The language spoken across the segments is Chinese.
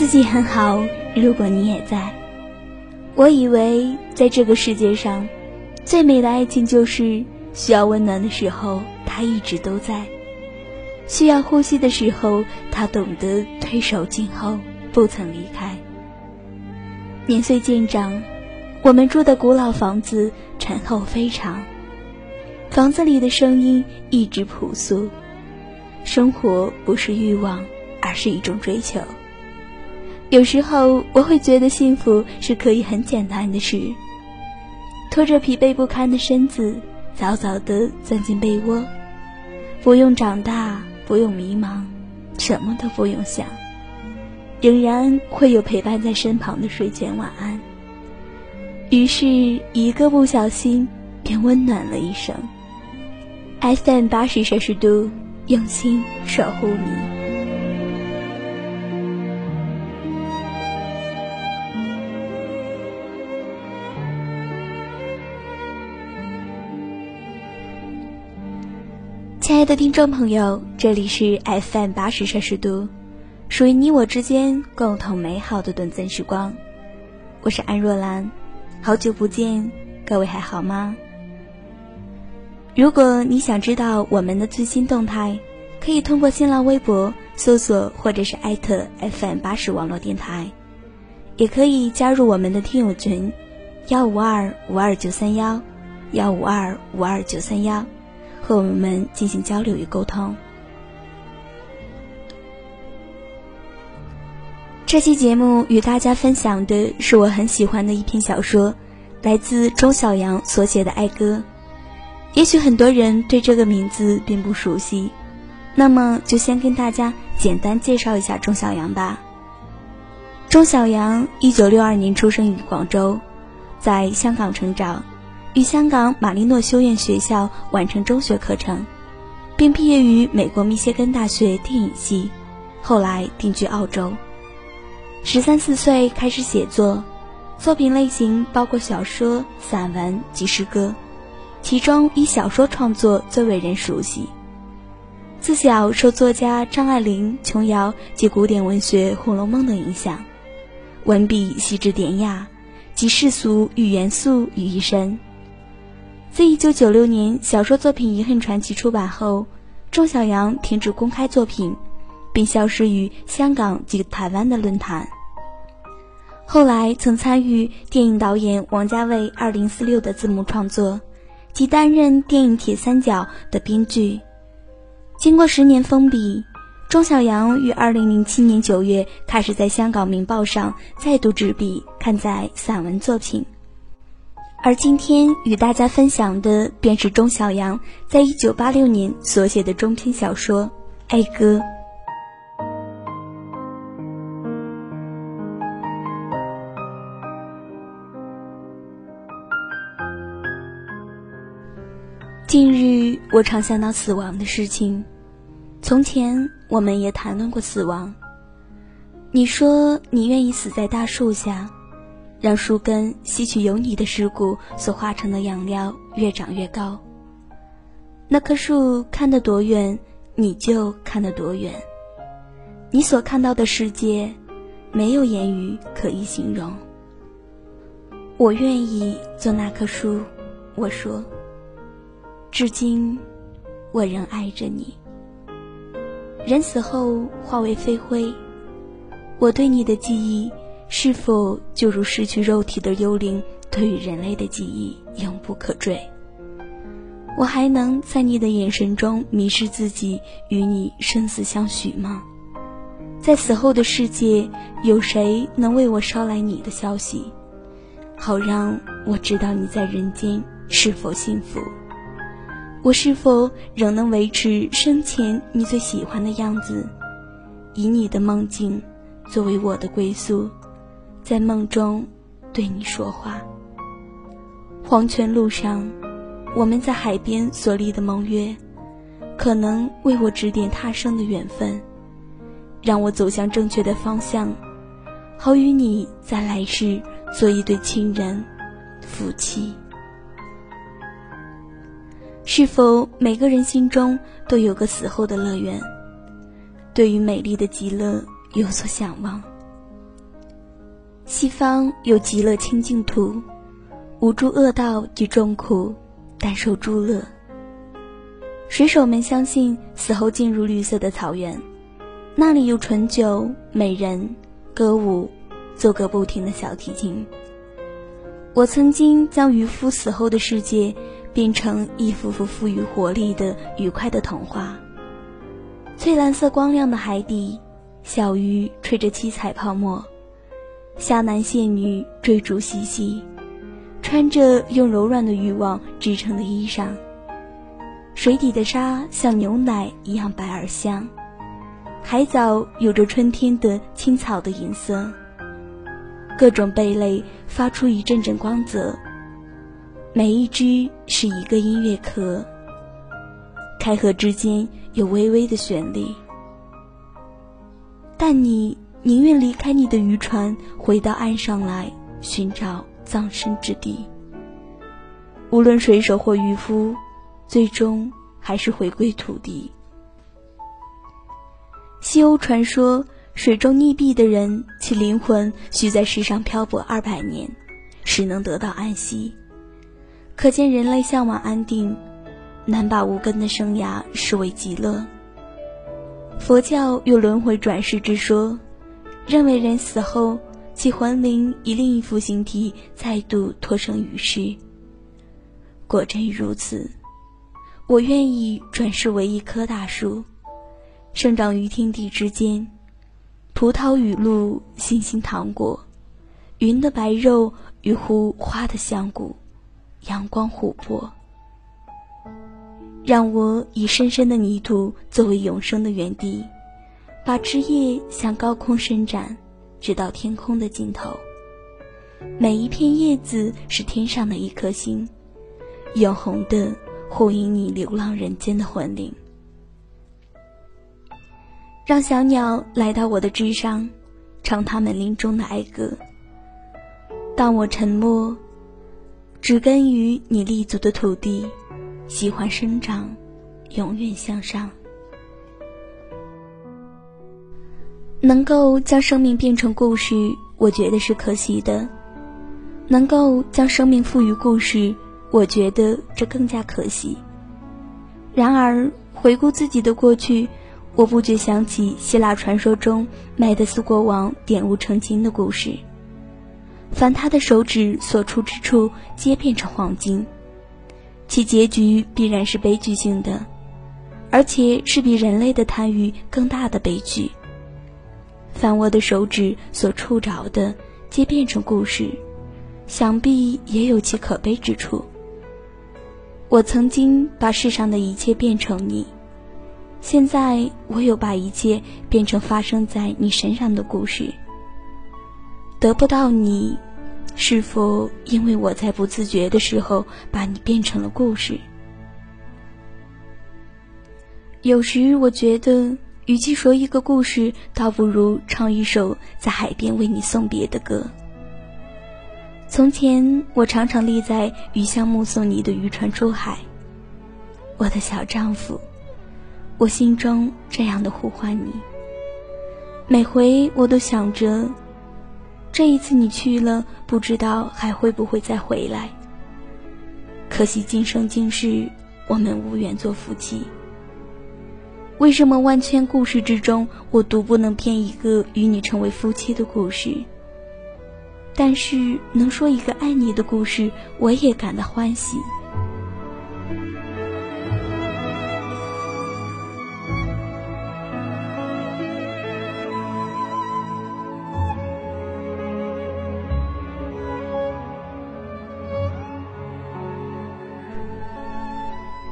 自己很好，如果你也在。我以为在这个世界上，最美的爱情就是需要温暖的时候，他一直都在；需要呼吸的时候，他懂得推手静候，不曾离开。年岁渐长，我们住的古老房子陈厚非常，房子里的声音一直朴素。生活不是欲望，而是一种追求。有时候我会觉得幸福是可以很简单的事，拖着疲惫不堪的身子，早早地钻进被窝，不用长大，不用迷茫，什么都不用想。仍然会有陪伴在身旁的睡前晚安。于是，一个不小心，便温暖了一生。FM 八十摄氏度，用心守护你。亲爱的听众朋友，这里是 FM 八十摄氏度。属于你我之间共同美好的短暂时光，我是安若兰，好久不见，各位还好吗？如果你想知道我们的最新动态，可以通过新浪微博搜索或者是艾特 FM 八十网络电台，也可以加入我们的听友群幺五二五二九三幺幺五二五二九三幺，和我们进行交流与沟通。这期节目与大家分享的是我很喜欢的一篇小说，来自钟晓阳所写的《爱歌》。也许很多人对这个名字并不熟悉，那么就先跟大家简单介绍一下钟晓阳吧。钟晓阳一九六二年出生于广州，在香港成长，于香港马利诺修院学校完成中学课程，并毕业于美国密歇根大学电影系，后来定居澳洲。十三四岁开始写作，作品类型包括小说、散文及诗歌，其中以小说创作最为人熟悉。自小受作家张爱玲、琼瑶及古典文学《红楼梦》的影响，文笔细致典雅，集世俗与元素于一身。自一九九六年小说作品《遗恨传奇》出版后，钟晓阳停止公开作品。并消失于香港及台湾的论坛。后来曾参与电影导演王家卫二零四六的字幕创作，及担任电影《铁三角》的编剧。经过十年封笔，钟晓阳于二零零七年九月开始在香港《明报》上再度执笔刊载散文作品。而今天与大家分享的，便是钟晓阳在一九八六年所写的中篇小说《爱歌》。近日，我常想到死亡的事情。从前，我们也谈论过死亡。你说你愿意死在大树下，让树根吸取有你的尸骨所化成的养料，越长越高。那棵树看得多远，你就看得多远。你所看到的世界，没有言语可以形容。我愿意做那棵树，我说。至今，我仍爱着你。人死后化为飞灰，我对你的记忆，是否就如失去肉体的幽灵对于人类的记忆，永不可追？我还能在你的眼神中迷失自己，与你生死相许吗？在死后的世界，有谁能为我捎来你的消息，好让我知道你在人间是否幸福？我是否仍能维持生前你最喜欢的样子，以你的梦境作为我的归宿，在梦中对你说话。黄泉路上，我们在海边所立的盟约，可能为我指点他生的缘分，让我走向正确的方向，好与你在来世做一对亲人，夫妻。是否每个人心中都有个死后的乐园？对于美丽的极乐有所向往，西方有极乐清净土，无诸恶道及众苦，但受诸乐。水手们相信死后进入绿色的草原，那里有醇酒、美人、歌舞，奏个不停的小提琴。我曾经将渔夫死后的世界变成一幅幅富于活力的愉快的童话。翠蓝色光亮的海底，小鱼吹着七彩泡沫，虾男蟹女追逐嬉戏，穿着用柔软的渔网织成的衣裳。水底的沙像牛奶一样白而香，海藻有着春天的青草的颜色。各种贝类发出一阵阵光泽，每一只是一个音乐壳。开合之间有微微的旋律，但你宁愿离开你的渔船，回到岸上来寻找葬身之地。无论水手或渔夫。最终还是回归土地。西欧传说，水中溺毙的人，其灵魂需在世上漂泊二百年，时能得到安息。可见人类向往安定，难把无根的生涯视为极乐。佛教有轮回转世之说，认为人死后，其魂灵以另一副形体再度托生于世。果真如此。我愿意转世为一棵大树，生长于天地之间，葡萄雨露，星星糖果，云的白肉与湖花的香谷，阳光琥珀。让我以深深的泥土作为永生的原地，把枝叶向高空伸展，直到天空的尽头。每一片叶子是天上的一颗星，永恒的。呼应你流浪人间的魂灵，让小鸟来到我的枝上，唱它们林中的哀歌。当我沉默，植根于你立足的土地，喜欢生长，永远向上。能够将生命变成故事，我觉得是可惜的；能够将生命赋予故事。我觉得这更加可惜。然而，回顾自己的过去，我不觉想起希腊传说中麦德斯国王点物成金的故事。凡他的手指所触之处，皆变成黄金，其结局必然是悲剧性的，而且是比人类的贪欲更大的悲剧。凡我的手指所触着的，皆变成故事，想必也有其可悲之处。我曾经把世上的一切变成你，现在我有把一切变成发生在你身上的故事。得不到你，是否因为我在不自觉的时候把你变成了故事？有时我觉得，与其说一个故事，倒不如唱一首在海边为你送别的歌。从前，我常常立在鱼香目送你的渔船出海。我的小丈夫，我心中这样的呼唤你。每回我都想着，这一次你去了，不知道还会不会再回来。可惜今生今世，我们无缘做夫妻。为什么万千故事之中，我独不能编一个与你成为夫妻的故事？但是能说一个爱你的故事，我也感到欢喜。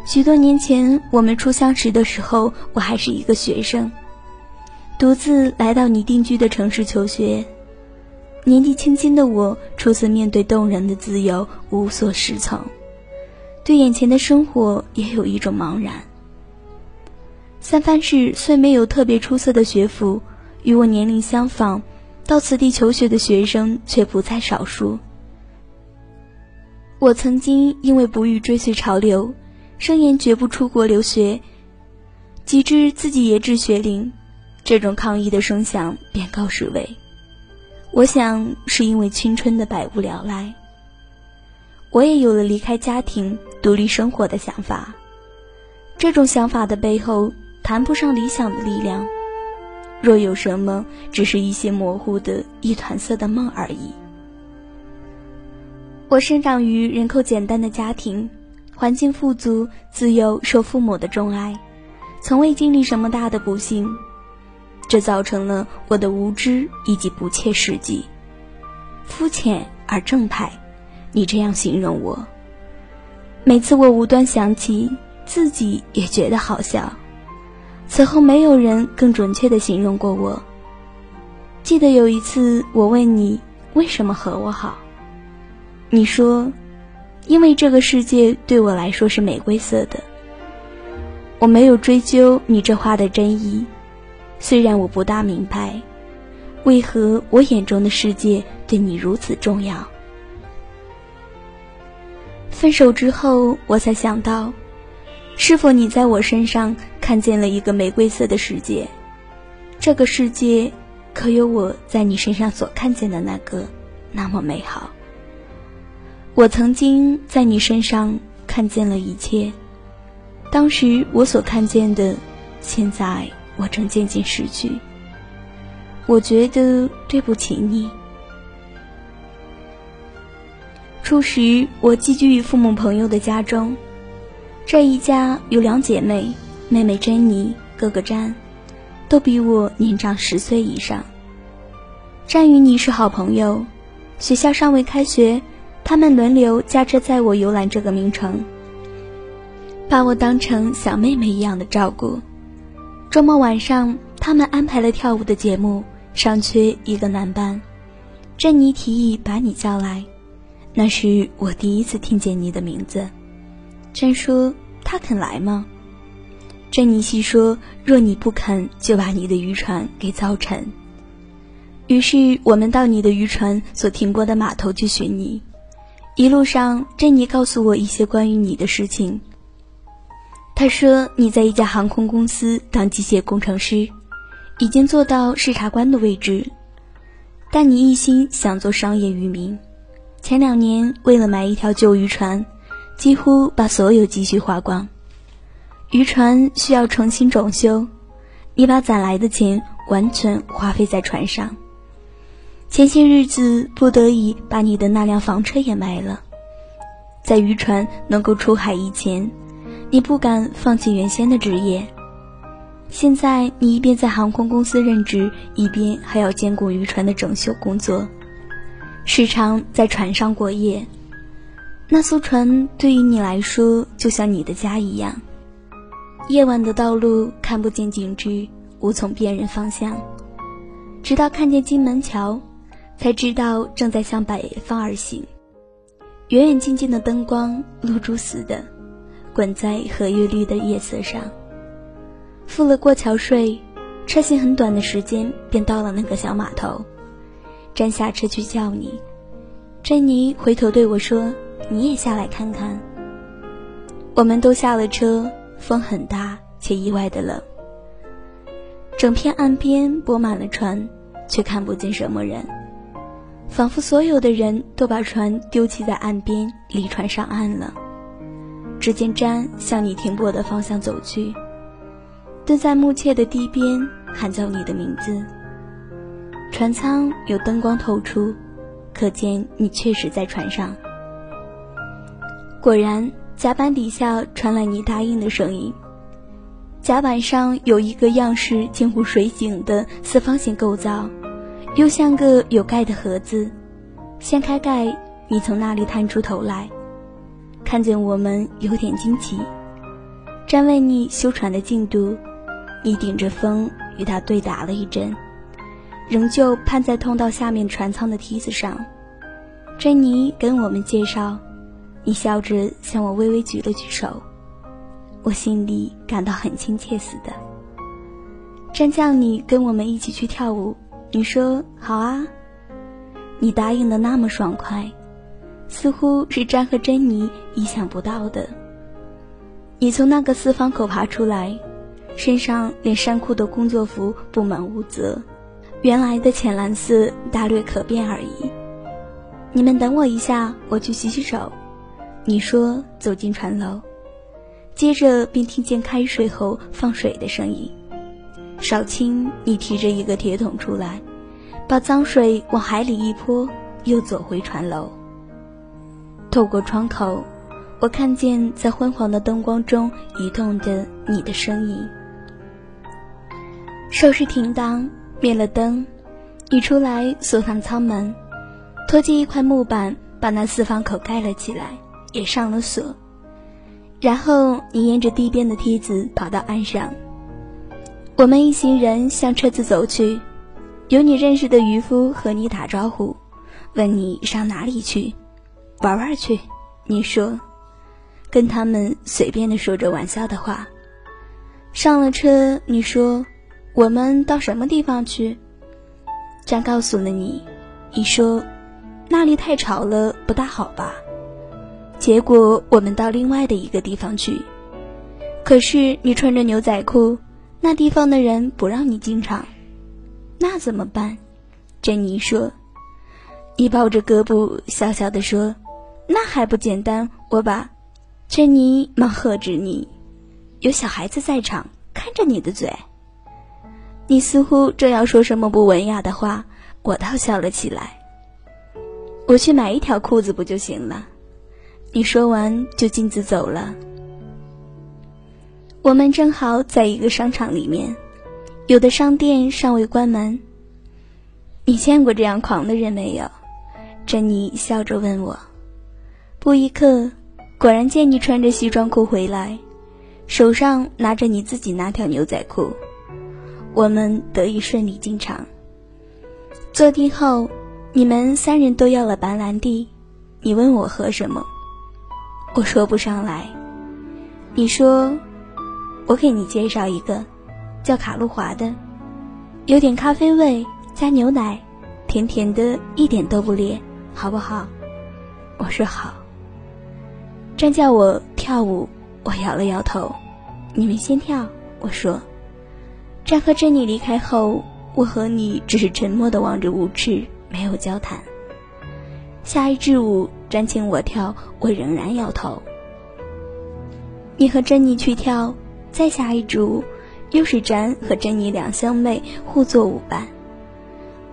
许多年前，我们初相识的时候，我还是一个学生，独自来到你定居的城市求学。年纪轻轻的我，初次面对动人的自由，无所适从，对眼前的生活也有一种茫然。三藩市虽没有特别出色的学府，与我年龄相仿，到此地求学的学生却不在少数。我曾经因为不欲追随潮流，声言绝不出国留学，及至自己也至学龄，这种抗议的声响便告示为。我想是因为青春的百无聊赖。我也有了离开家庭、独立生活的想法。这种想法的背后，谈不上理想的力量。若有什么，只是一些模糊的一团色的梦而已。我生长于人口简单的家庭，环境富足，自幼受父母的钟爱，从未经历什么大的不幸。这造成了我的无知以及不切实际、肤浅而正派。你这样形容我，每次我无端想起，自己也觉得好笑。此后没有人更准确的形容过我。记得有一次，我问你为什么和我好，你说，因为这个世界对我来说是玫瑰色的。我没有追究你这话的真意，虽然我不大明白，为何我眼中的世界对你如此重要。分手之后，我才想到，是否你在我身上看见了一个玫瑰色的世界？这个世界，可有我在你身上所看见的那个那么美好？我曾经在你身上看见了一切，当时我所看见的，现在我正渐渐失去。我觉得对不起你。初时，我寄居于父母朋友的家中。这一家有两姐妹，妹妹珍妮，哥哥詹，都比我年长十岁以上。詹与你是好朋友，学校尚未开学，他们轮流驾车载我游览这个名城，把我当成小妹妹一样的照顾。周末晚上，他们安排了跳舞的节目，尚缺一个男伴。珍妮提议把你叫来。那是我第一次听见你的名字。珍说：“他肯来吗？”珍妮细说：“若你不肯，就把你的渔船给造沉。”于是我们到你的渔船所停泊的码头去寻你。一路上，珍妮告诉我一些关于你的事情。她说你在一家航空公司当机械工程师，已经做到视察官的位置，但你一心想做商业渔民。前两年，为了买一条旧渔船，几乎把所有积蓄花光。渔船需要重新整修，你把攒来的钱完全花费在船上。前些日子，不得已把你的那辆房车也卖了。在渔船能够出海以前，你不敢放弃原先的职业。现在，你一边在航空公司任职，一边还要兼顾渔船的整修工作。时常在船上过夜，那艘船对于你来说就像你的家一样。夜晚的道路看不见景致，无从辨认方向，直到看见金门桥，才知道正在向北方而行。远远近近的灯光，露珠似的，滚在荷叶绿的夜色上。付了过桥税，车行很短的时间便到了那个小码头。站下车去叫你，珍妮回头对我说：“你也下来看看。”我们都下了车，风很大且意外的冷。整片岸边泊满了船，却看不见什么人，仿佛所有的人都把船丢弃在岸边，离船上岸了。只见詹向你停泊的方向走去，蹲在木切的堤边，喊叫你的名字。船舱有灯光透出，可见你确实在船上。果然，甲板底下传来你答应的声音。甲板上有一个样式近乎水井的四方形构造，又像个有盖的盒子。掀开盖，你从那里探出头来，看见我们，有点惊奇。詹为你修船的进度，你顶着风与他对打了一阵。仍旧攀在通道下面船舱的梯子上，珍妮跟我们介绍，你笑着向我微微举了举手，我心里感到很亲切似的。詹叫你跟我们一起去跳舞，你说好啊，你答应的那么爽快，似乎是詹和珍妮意想不到的。你从那个四方口爬出来，身上连衫裤的工作服布满污渍。原来的浅蓝色大略可变而已。你们等我一下，我去洗洗手。你说走进船楼，接着便听见开水后放水的声音。少卿，你提着一个铁桶出来，把脏水往海里一泼，又走回船楼。透过窗口，我看见在昏黄的灯光中移动的你的身影。收拾停当，灭了灯，你出来锁上舱门，拖进一块木板，把那四方口盖了起来。也上了锁，然后你沿着堤边的梯子跑到岸上。我们一行人向车子走去，有你认识的渔夫和你打招呼，问你上哪里去，玩玩去。你说，跟他们随便的说着玩笑的话。上了车，你说，我们到什么地方去？站告诉了你，你说，那里太吵了，不大好吧。结果我们到另外的一个地方去，可是你穿着牛仔裤，那地方的人不让你进场，那怎么办？珍妮说。你抱着胳膊笑笑地说：“那还不简单？我把。”珍妮忙喝止你：“有小孩子在场，看着你的嘴。”你似乎正要说什么不文雅的话，我倒笑了起来。我去买一条裤子不就行了？你说完就径自走了。我们正好在一个商场里面，有的商店尚未关门。你见过这样狂的人没有？珍妮笑着问我。不一刻，果然见你穿着西装裤回来，手上拿着你自己那条牛仔裤。我们得以顺利进场。坐定后，你们三人都要了白兰地。你问我喝什么？我说不上来，你说，我给你介绍一个，叫卡路华的，有点咖啡味，加牛奶，甜甜的，一点都不烈，好不好？我说好。詹叫我跳舞，我摇了摇头。你们先跳，我说。詹和珍妮离开后，我和你只是沉默的望着舞池，没有交谈。下一支舞。詹请我跳，我仍然摇头。你和珍妮去跳，再下一支，又是詹和珍妮两兄妹互作舞伴。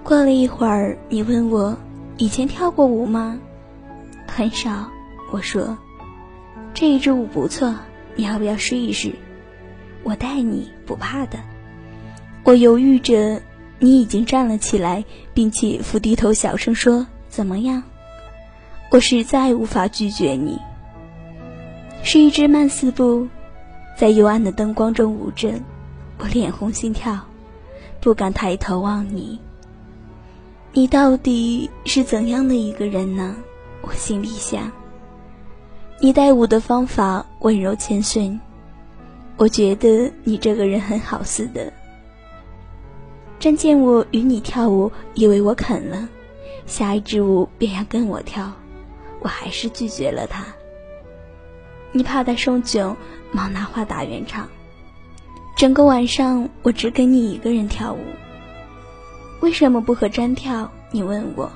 过了一会儿，你问我以前跳过舞吗？很少，我说。这一支舞不错，你要不要试一试？我带你，不怕的。我犹豫着，你已经站了起来，并且伏低头小声说：“怎么样？”我实在无法拒绝你。是一只慢四步，在幽暗的灯光中舞着，我脸红心跳，不敢抬头望你。你到底是怎样的一个人呢？我心里想。你带舞的方法温柔谦逊，我觉得你这个人很好似的。真见我与你跳舞，以为我肯了，下一支舞便要跟我跳。我还是拒绝了他。你怕他受窘，忙拿话打圆场。整个晚上我只跟你一个人跳舞。为什么不和詹跳？你问我。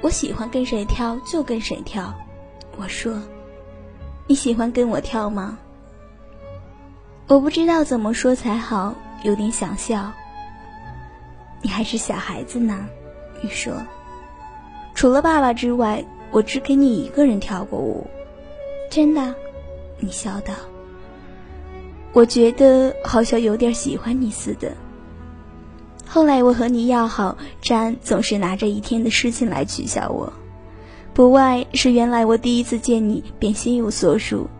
我喜欢跟谁跳就跟谁跳。我说。你喜欢跟我跳吗？我不知道怎么说才好，有点想笑。你还是小孩子呢。你说。除了爸爸之外。我只给你一个人跳过舞，真的，你笑道。我觉得好像有点喜欢你似的。后来我和你要好，詹总是拿着一天的事情来取笑我，不外是原来我第一次见你便心有所属，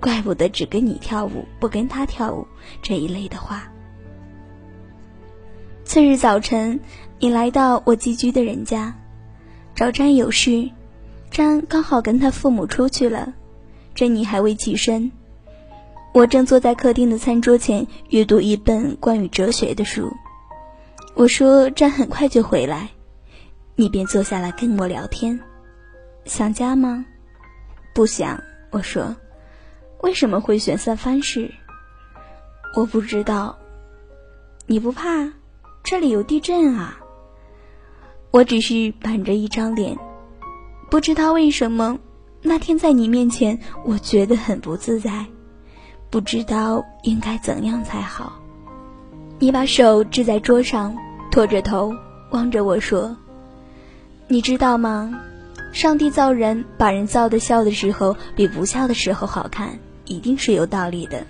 怪不得只跟你跳舞，不跟他跳舞这一类的话。次日早晨，你来到我寄居的人家，找詹有事。詹刚好跟他父母出去了，珍妮还未起身。我正坐在客厅的餐桌前阅读一本关于哲学的书。我说：“站很快就回来。”你便坐下来跟我聊天。想家吗？不想。我说：“为什么会选三藩市？”我不知道。你不怕？这里有地震啊！我只是板着一张脸，不知道为什么那天在你面前，我觉得很不自在，不知道应该怎样才好。你把手支在桌上，托着头望着我说：“你知道吗？上帝造人，把人造的笑的时候比不笑的时候好看，一定是有道理的。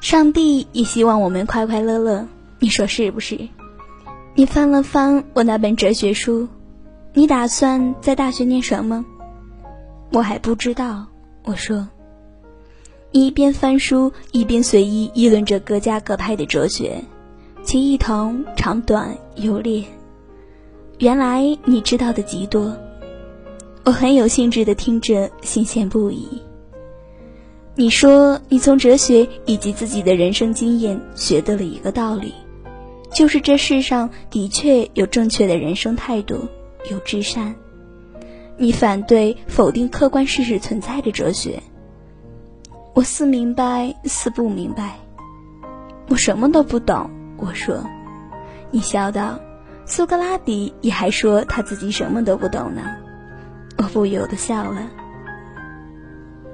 上帝也希望我们快快乐乐，你说是不是？”你翻了翻我那本哲学书，你打算在大学念什么？我还不知道。我说，一边翻书一边随意议论着各家各派的哲学，其异同、长短、优劣。原来你知道的极多，我很有兴致的听着，新鲜不已。你说你从哲学以及自己的人生经验学得了一个道理。就是这世上的确有正确的人生态度，有至善。你反对否定客观事实存在的哲学，我似明白似不明白。我什么都不懂。我说，你笑道，苏格拉底也还说他自己什么都不懂呢。我不由得笑了。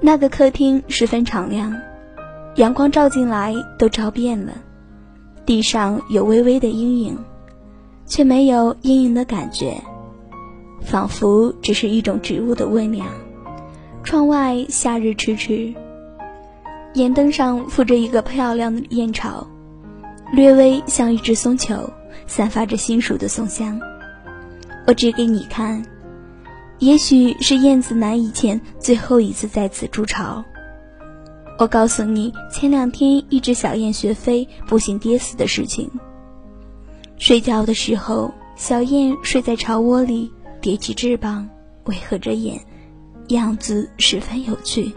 那个客厅十分敞亮，阳光照进来都照遍了。地上有微微的阴影，却没有阴影的感觉，仿佛只是一种植物的温凉。窗外夏日迟迟，岩灯上附着一个漂亮的燕巢，略微像一只松球，散发着新熟的松香。我指给你看，也许是燕子南以前最后一次在此筑巢。我告诉你，前两天一只小燕学飞，不幸跌死的事情。睡觉的时候，小燕睡在巢窝里，叠起翅膀，微合着眼，样子十分有趣。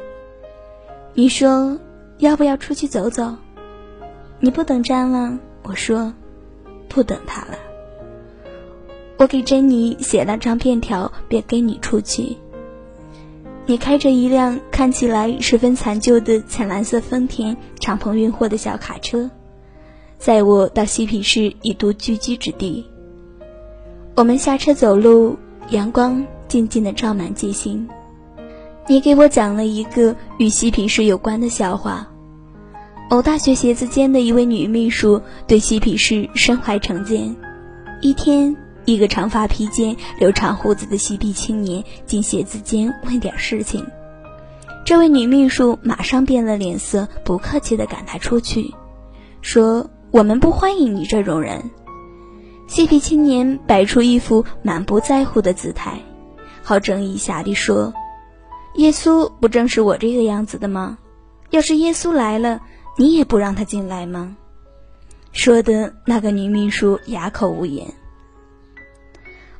你说要不要出去走走？你不等詹了？我说不等他了。我给珍妮写了张便条，便跟你出去。你开着一辆看起来十分残旧的浅蓝色丰田敞篷运货的小卡车，载我到西皮市一度聚居之地。我们下车走路，阳光静静地照满街心。你给我讲了一个与嬉皮士有关的笑话：某大学鞋子间的一位女秘书对嬉皮士深怀成见，一天。一个长发披肩、留长胡子的嬉皮青年进鞋子间问点事情，这位女秘书马上变了脸色，不客气地赶他出去，说：“我们不欢迎你这种人。”嬉皮青年摆出一副满不在乎的姿态，好整以暇地说：“耶稣不正是我这个样子的吗？要是耶稣来了，你也不让他进来吗？”说的那个女秘书哑口无言。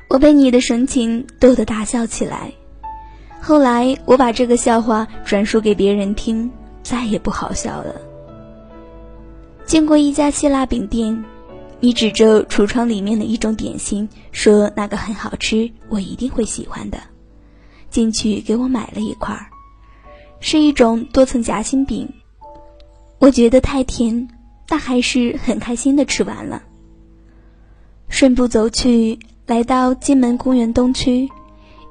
我被你的神情逗得大笑起来。后来我把这个笑话转述给别人听，再也不好笑了。经过一家希腊饼店，你指着橱窗里面的一种点心，说那个很好吃，我一定会喜欢的。进去给我买了一块，是一种多层夹心饼。我觉得太甜，但还是很开心的吃完了。顺步走去。来到金门公园东区，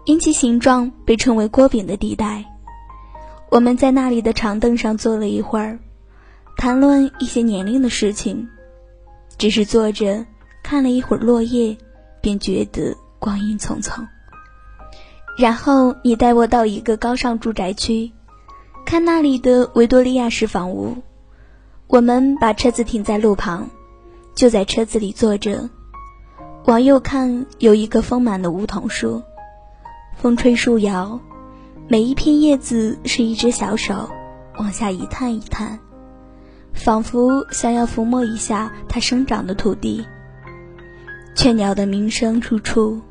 因其形状被称为锅饼的地带，我们在那里的长凳上坐了一会儿，谈论一些年龄的事情，只是坐着看了一会儿落叶，便觉得光阴匆匆。然后你带我到一个高尚住宅区，看那里的维多利亚式房屋，我们把车子停在路旁，就在车子里坐着。往右看，有一棵丰满的梧桐树，风吹树摇，每一片叶子是一只小手，往下一探一探，仿佛想要抚摸一下它生长的土地。雀鸟的鸣声处处。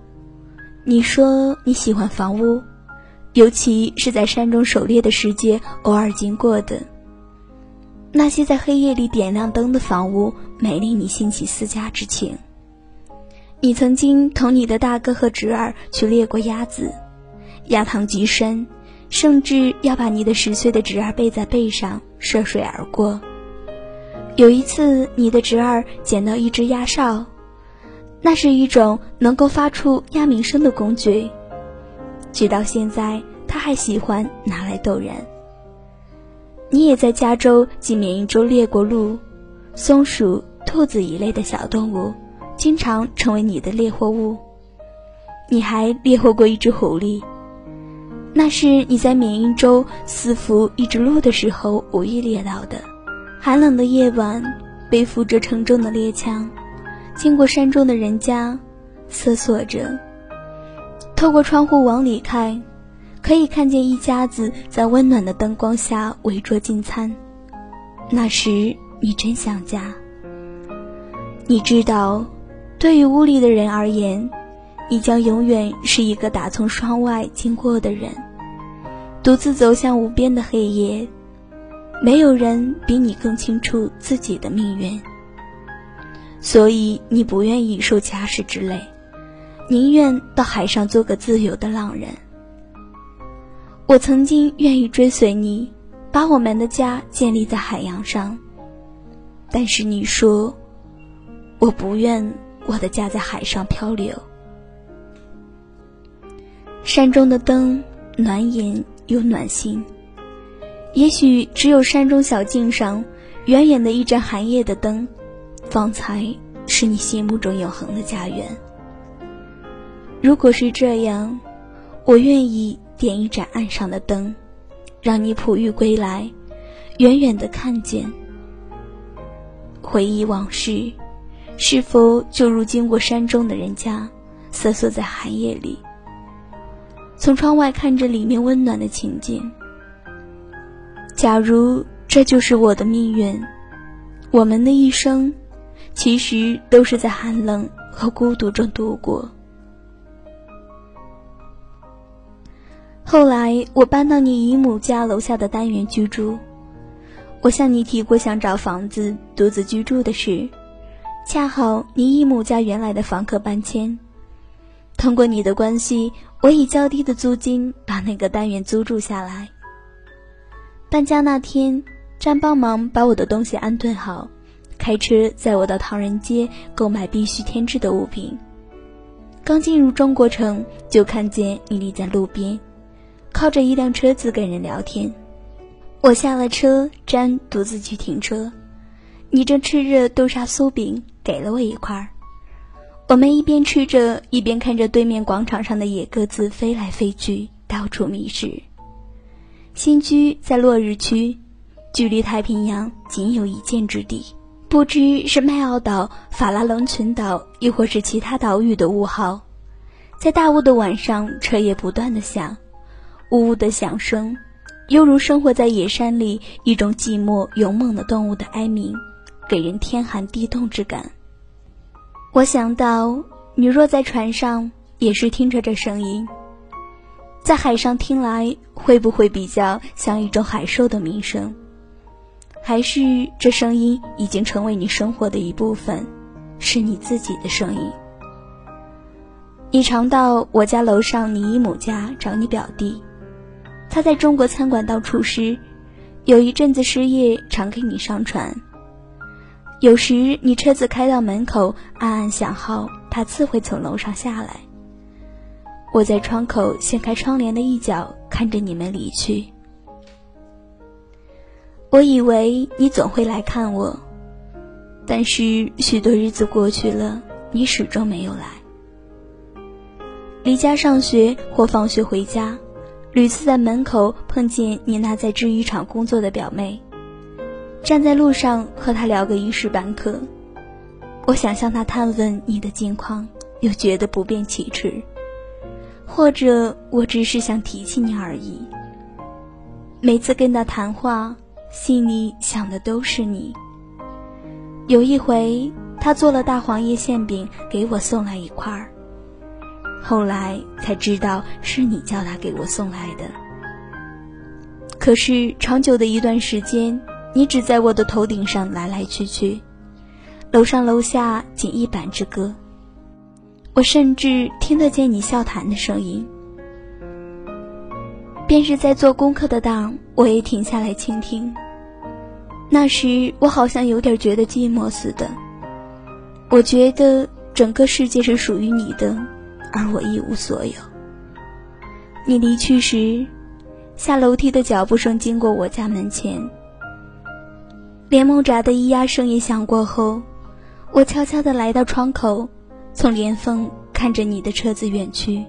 你说你喜欢房屋，尤其是在山中狩猎的时节偶尔经过的那些在黑夜里点亮灯的房屋，美令你兴起思家之情。你曾经同你的大哥和侄儿去猎过鸭子，鸭塘极深，甚至要把你的十岁的侄儿背在背上涉水而过。有一次，你的侄儿捡到一只鸭哨，那是一种能够发出鸦鸣声的工具，直到现在他还喜欢拿来逗人。你也在加州及缅因州猎过鹿、松鼠、兔子一类的小动物，经常成为你的猎获物。你还猎获过一只狐狸，那是你在缅因州私服一只鹿的时候无意猎到的。寒冷的夜晚，背负着沉重的猎枪，经过山中的人家，思索着。透过窗户往里看，可以看见一家子在温暖的灯光下围桌进餐。那时你真想家。你知道，对于屋里的人而言。你将永远是一个打从窗外经过的人，独自走向无边的黑夜。没有人比你更清楚自己的命运，所以你不愿意受家事之累，宁愿到海上做个自由的浪人。我曾经愿意追随你，把我们的家建立在海洋上，但是你说，我不愿我的家在海上漂流。山中的灯暖眼又暖心，也许只有山中小径上远远的一盏寒夜的灯，方才是你心目中永恒的家园。如果是这样，我愿意点一盏岸上的灯，让你璞玉归来，远远的看见，回忆往事，是否就如经过山中的人家，瑟缩在寒夜里。从窗外看着里面温暖的情景。假如这就是我的命运，我们的一生，其实都是在寒冷和孤独中度过。后来我搬到你姨母家楼下的单元居住，我向你提过想找房子独自居住的事，恰好你姨母家原来的房客搬迁。通过你的关系，我以较低的租金把那个单元租住下来。搬家那天，詹帮忙把我的东西安顿好，开车载我到唐人街购买必须添置的物品。刚进入中国城，就看见你立在路边，靠着一辆车子跟人聊天。我下了车，詹独自去停车。你正吃着豆沙酥饼，给了我一块儿。我们一边吃着，一边看着对面广场上的野鸽子飞来飞去，到处觅食。新居在落日区，距离太平洋仅有一箭之地。不知是麦奥岛、法拉隆群岛，亦或是其他岛屿的雾号，在大雾的晚上，彻夜不断的响，呜呜的响声，犹如生活在野山里一种寂寞勇猛的动物的哀鸣，给人天寒地冻之感。我想到，你若在船上，也是听着这声音，在海上听来，会不会比较像一种海兽的鸣声？还是这声音已经成为你生活的一部分，是你自己的声音？你常到我家楼上你姨母家找你表弟，他在中国餐馆当厨师，有一阵子失业，常给你上船。有时你车子开到门口，暗暗响号，他自会从楼上下来。我在窗口掀开窗帘的一角，看着你们离去。我以为你总会来看我，但是许多日子过去了，你始终没有来。离家上学或放学回家，屡次在门口碰见你那在制衣厂工作的表妹。站在路上和她聊个一时半刻，我想向她探问你的近况，又觉得不便启齿。或者我只是想提起你而已。每次跟她谈话，心里想的都是你。有一回，他做了大黄叶馅饼给我送来一块儿，后来才知道是你叫他给我送来的。可是长久的一段时间。你只在我的头顶上来来去去，楼上楼下仅一板之隔。我甚至听得见你笑谈的声音。便是在做功课的当，我也停下来倾听。那时我好像有点觉得寂寞似的。我觉得整个世界是属于你的，而我一无所有。你离去时，下楼梯的脚步声经过我家门前，连木闸的咿呀声也响过后，我悄悄地来到窗口，从帘缝看着你的车子远去。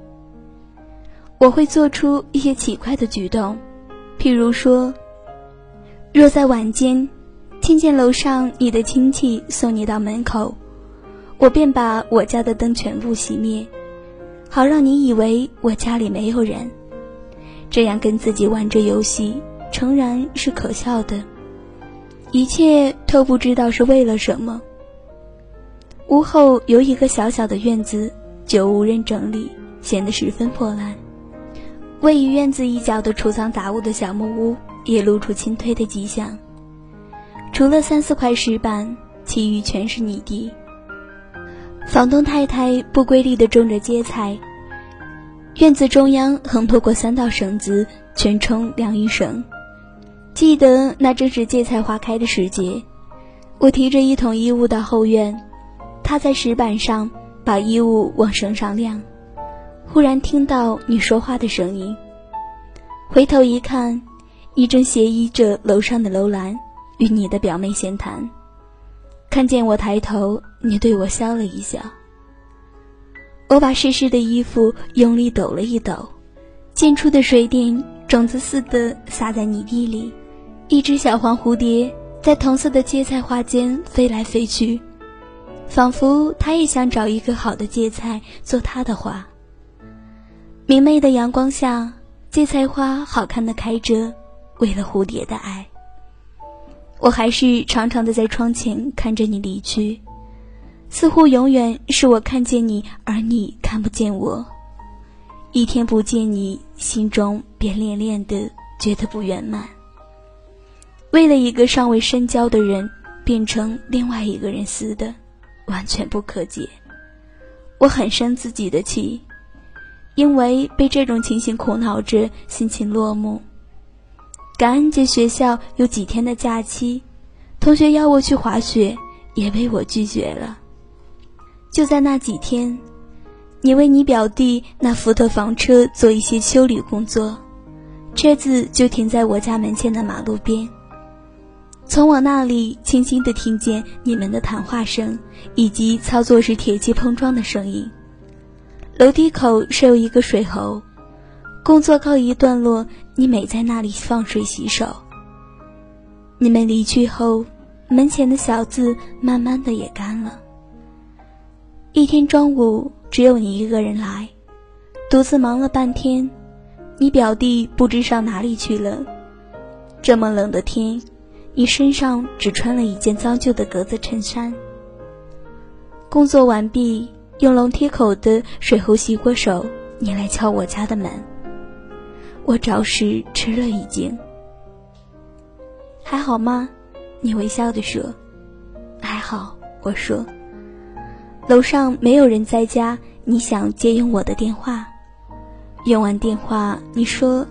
我会做出一些奇怪的举动，譬如说，若在晚间听见楼上你的亲戚送你到门口，我便把我家的灯全部熄灭，好让你以为我家里没有人。这样跟自己玩着游戏，诚然是可笑的。一切都不知道是为了什么。屋后有一个小小的院子，久无人整理，显得十分破烂。位于院子一角的储藏杂物的小木屋也露出清推的迹象，除了三四块石板，其余全是泥地。房东太太不规律地种着芥菜，院子中央横拖过三道绳子，全称晾衣绳。记得那正是芥菜花开的时节，我提着一桶衣物到后院，踏在石板上，把衣物往绳上晾。忽然听到你说话的声音，回头一看，你正斜依着楼上的楼兰，与你的表妹闲谈。看见我抬头，你对我笑了一笑。我把湿湿的衣服用力抖了一抖，溅出的水点种子似的洒在泥地里，一只小黄蝴蝶在同色的芥菜花间飞来飞去，仿佛它也想找一个好的芥菜做它的花。明媚的阳光下，芥菜花好看的开着，为了蝴蝶的爱。我还是常常的在窗前看着你离去，似乎永远是我看见你，而你看不见我。一天不见你，心中便恋恋的觉得不圆满。为了一个尚未深交的人，变成另外一个人似的，完全不可解。我很生自己的气。因为被这种情形苦恼着，心情落幕。感恩节学校有几天的假期，同学邀我去滑雪，也被我拒绝了。就在那几天，你为你表弟那福特房车做一些修理工作，车子就停在我家门前的马路边。从我那里轻轻地听见你们的谈话声，以及操作时铁器碰撞的声音。楼梯口设有一个水喉，工作告一段落，你每在那里放水洗手。你们离去后，门前的小字慢慢的也干了。一天中午，只有你一个人来，独自忙了半天，你表弟不知上哪里去了。这么冷的天，你身上只穿了一件脏旧的格子衬衫。工作完毕。用楼梯口的水壶洗过手，你来敲我家的门。我着实吃了一惊。还好吗？你微笑地说。还好，我说。楼上没有人在家，你想借用我的电话？用完电话，你说，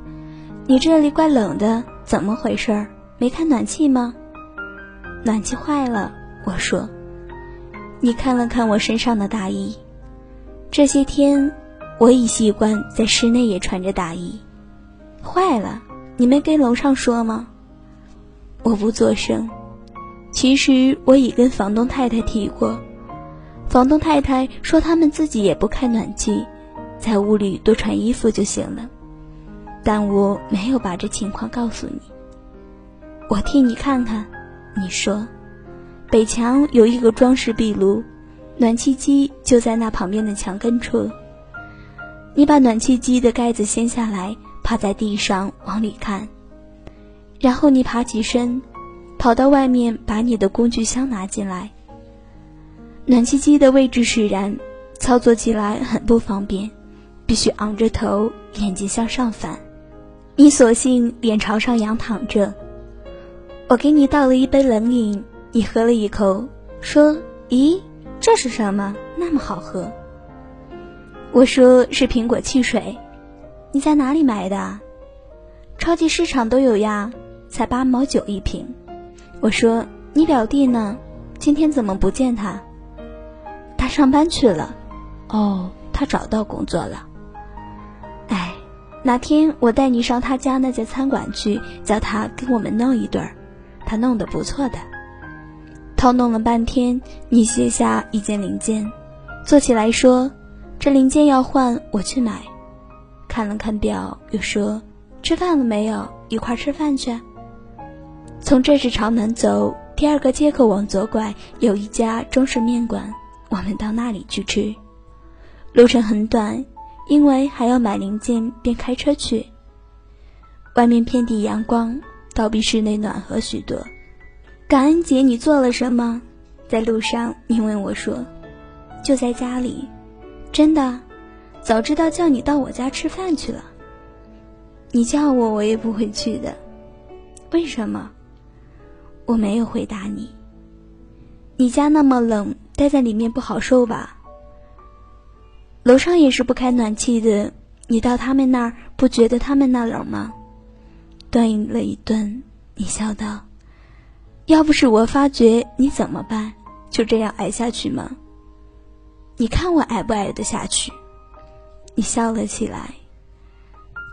你这里怪冷的，怎么回事？没开暖气吗？暖气坏了，我说。你看了看我身上的大衣，这些天我已习惯在室内也穿着大衣。坏了，你没跟楼上说吗？我不作声。其实我已跟房东太太提过，房东太太说他们自己也不开暖气，在屋里多穿衣服就行了。但我没有把这情况告诉你。我替你看看，你说。北墙有一个装饰壁炉，暖气机就在那旁边的墙根处。你把暖气机的盖子掀下来，趴在地上往里看，然后你爬起身，跑到外面把你的工具箱拿进来。暖气机的位置使然，操作起来很不方便，必须昂着头，眼睛向上翻。你索性脸朝上仰躺着。我给你倒了一杯冷饮。你喝了一口，说：“咦，这是什么？那么好喝。”我说：“是苹果汽水。”你在哪里买的？超级市场都有呀，才八毛九一瓶。我说：“你表弟呢？今天怎么不见他？”他上班去了。哦，他找到工作了。哎，哪天我带你上他家那家餐馆去，叫他给我们弄一对儿，他弄得不错的。掏弄了半天，你卸下一件零件，坐起来说：“这零件要换，我去买。”看了看表，又说：“吃饭了没有？一块吃饭去。”从这时朝南走，第二个街口往左拐，有一家中式面馆，我们到那里去吃。路程很短，因为还要买零件，便开车去。外面遍地阳光，倒比室内暖和许多。感恩节你做了什么？在路上你问我说：“就在家里。”真的，早知道叫你到我家吃饭去了。你叫我，我也不会去的。为什么？我没有回答你。你家那么冷，待在里面不好受吧？楼上也是不开暖气的，你到他们那儿不觉得他们那冷吗？顿了一顿，你笑道：“要不是我发觉，你怎么办？就这样挨下去吗？你看我挨不挨得下去？”你笑了起来。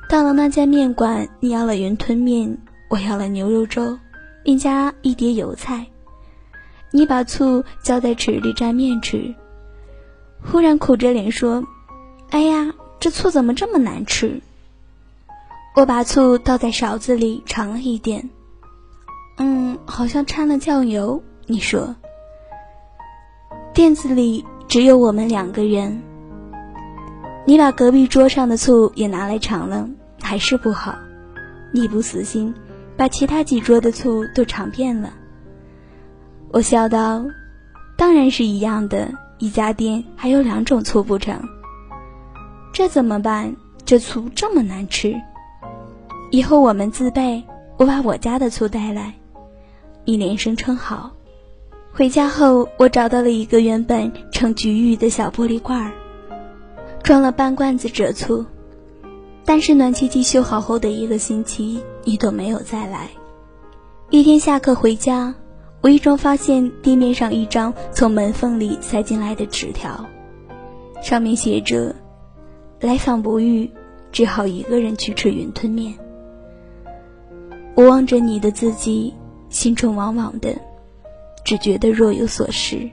到了那家面馆，你要了云吞面，我要了牛肉粥。并加一碟油菜，你把醋浇在匙里蘸面吃。忽然苦着脸说：“哎呀，这醋怎么这么难吃？”我把醋倒在勺子里尝了一点，嗯，好像掺了酱油。你说，店子里只有我们两个人。你把隔壁桌上的醋也拿来尝了，还是不好。你不死心。把其他几桌的醋都尝遍了，我笑道：“当然是一样的，一家店还有两种醋不成？这怎么办？这醋这么难吃，以后我们自备。我把我家的醋带来。”你连声称好。回家后，我找到了一个原本盛菊芋的小玻璃罐儿，装了半罐子褶醋。但是暖气机修好后的一个星期，你都没有再来。一天下课回家，无意中发现地面上一张从门缝里塞进来的纸条，上面写着：“来访不遇，只好一个人去吃云吞面。”我望着你的字迹，心中往往的，只觉得若有所失。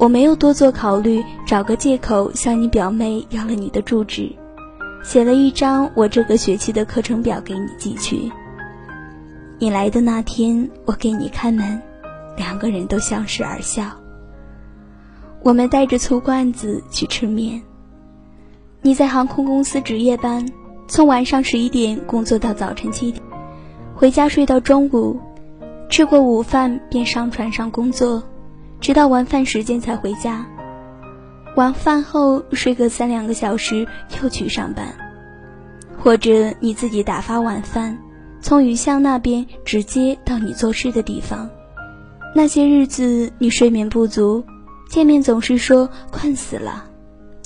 我没有多做考虑，找个借口向你表妹要了你的住址。写了一张我这个学期的课程表给你寄去。你来的那天，我给你开门，两个人都相视而笑。我们带着醋罐子去吃面。你在航空公司值夜班，从晚上十一点工作到早晨七点，回家睡到中午，吃过午饭便上船上工作，直到晚饭时间才回家。晚饭后睡个三两个小时，又去上班，或者你自己打发晚饭，从雨巷那边直接到你做事的地方。那些日子你睡眠不足，见面总是说困死了，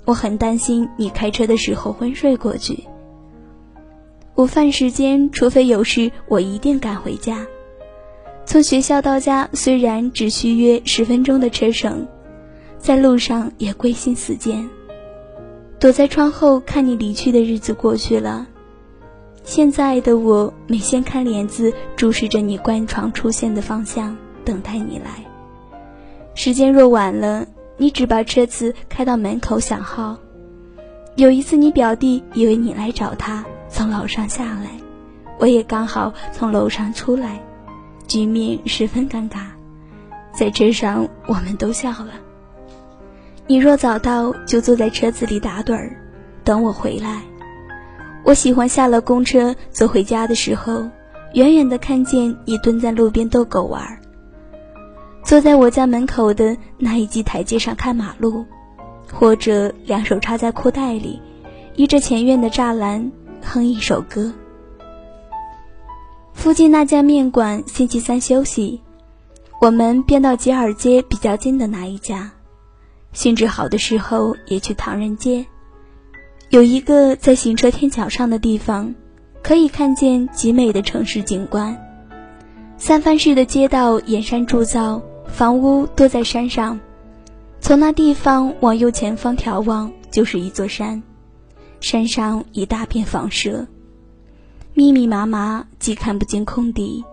我很担心你开车的时候昏睡过去。午饭时间，除非有事，我一定赶回家。从学校到家虽然只需约十分钟的车程。在路上也归心似箭，躲在窗后看你离去的日子过去了。现在的我每掀开帘子，注视着你关窗出现的方向，等待你来。时间若晚了，你只把车子开到门口响号。有一次，你表弟以为你来找他，从楼上下来，我也刚好从楼上出来，局面十分尴尬。在车上，我们都笑了。你若早到，就坐在车子里打盹儿，等我回来。我喜欢下了公车走回家的时候，远远的看见你蹲在路边逗狗玩，坐在我家门口的那一级台阶上看马路，或者两手插在裤袋里，依着前院的栅栏哼一首歌。附近那家面馆星期三休息，我们便到吉尔街比较近的那一家。兴致好的时候，也去唐人街，有一个在行车天桥上的地方，可以看见极美的城市景观。三藩市的街道沿山铸造，房屋多在山上，从那地方往右前方眺望，就是一座山，山上一大片房舍，密密麻麻，既看不见空地，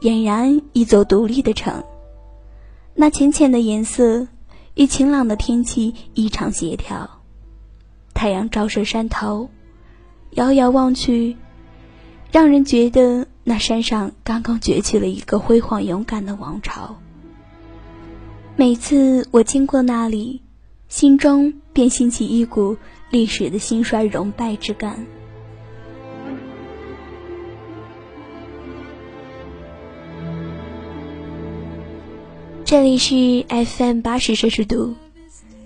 俨然一座独立的城。那浅浅的颜色，与晴朗的天气异常协调。太阳照射山头，遥遥望去，让人觉得那山上刚刚崛起了一个辉煌勇敢的王朝。每次我经过那里，心中便兴起一股历史的兴衰荣败之感。这里是 FM 八十摄氏度，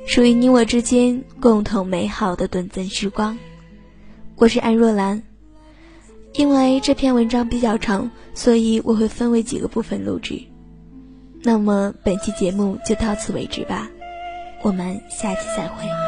属于你我之间共同美好的短暂时光。我是安若兰。因为这篇文章比较长，所以我会分为几个部分录制。那么本期节目就到此为止吧，我们下期再会。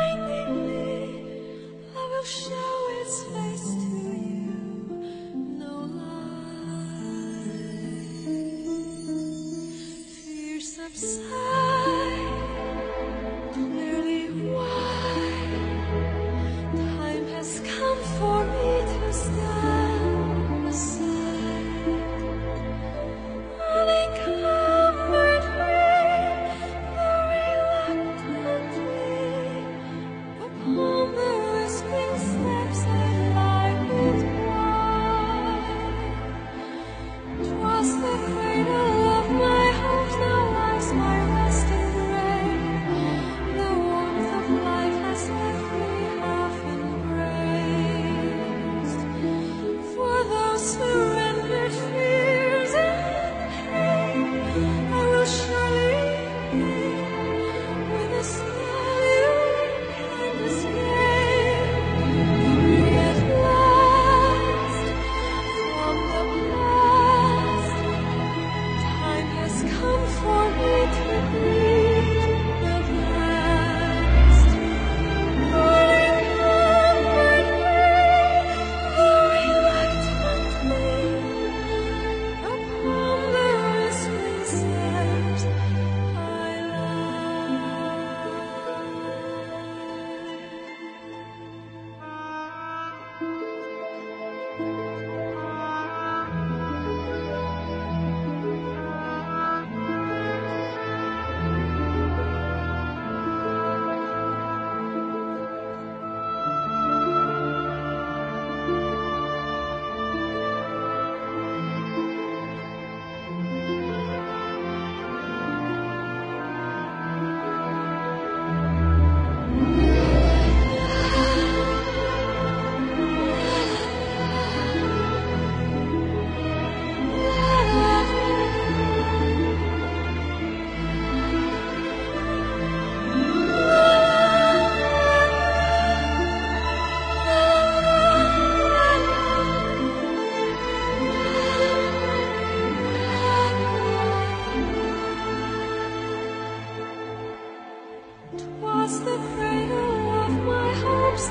Was the cradle of my hopes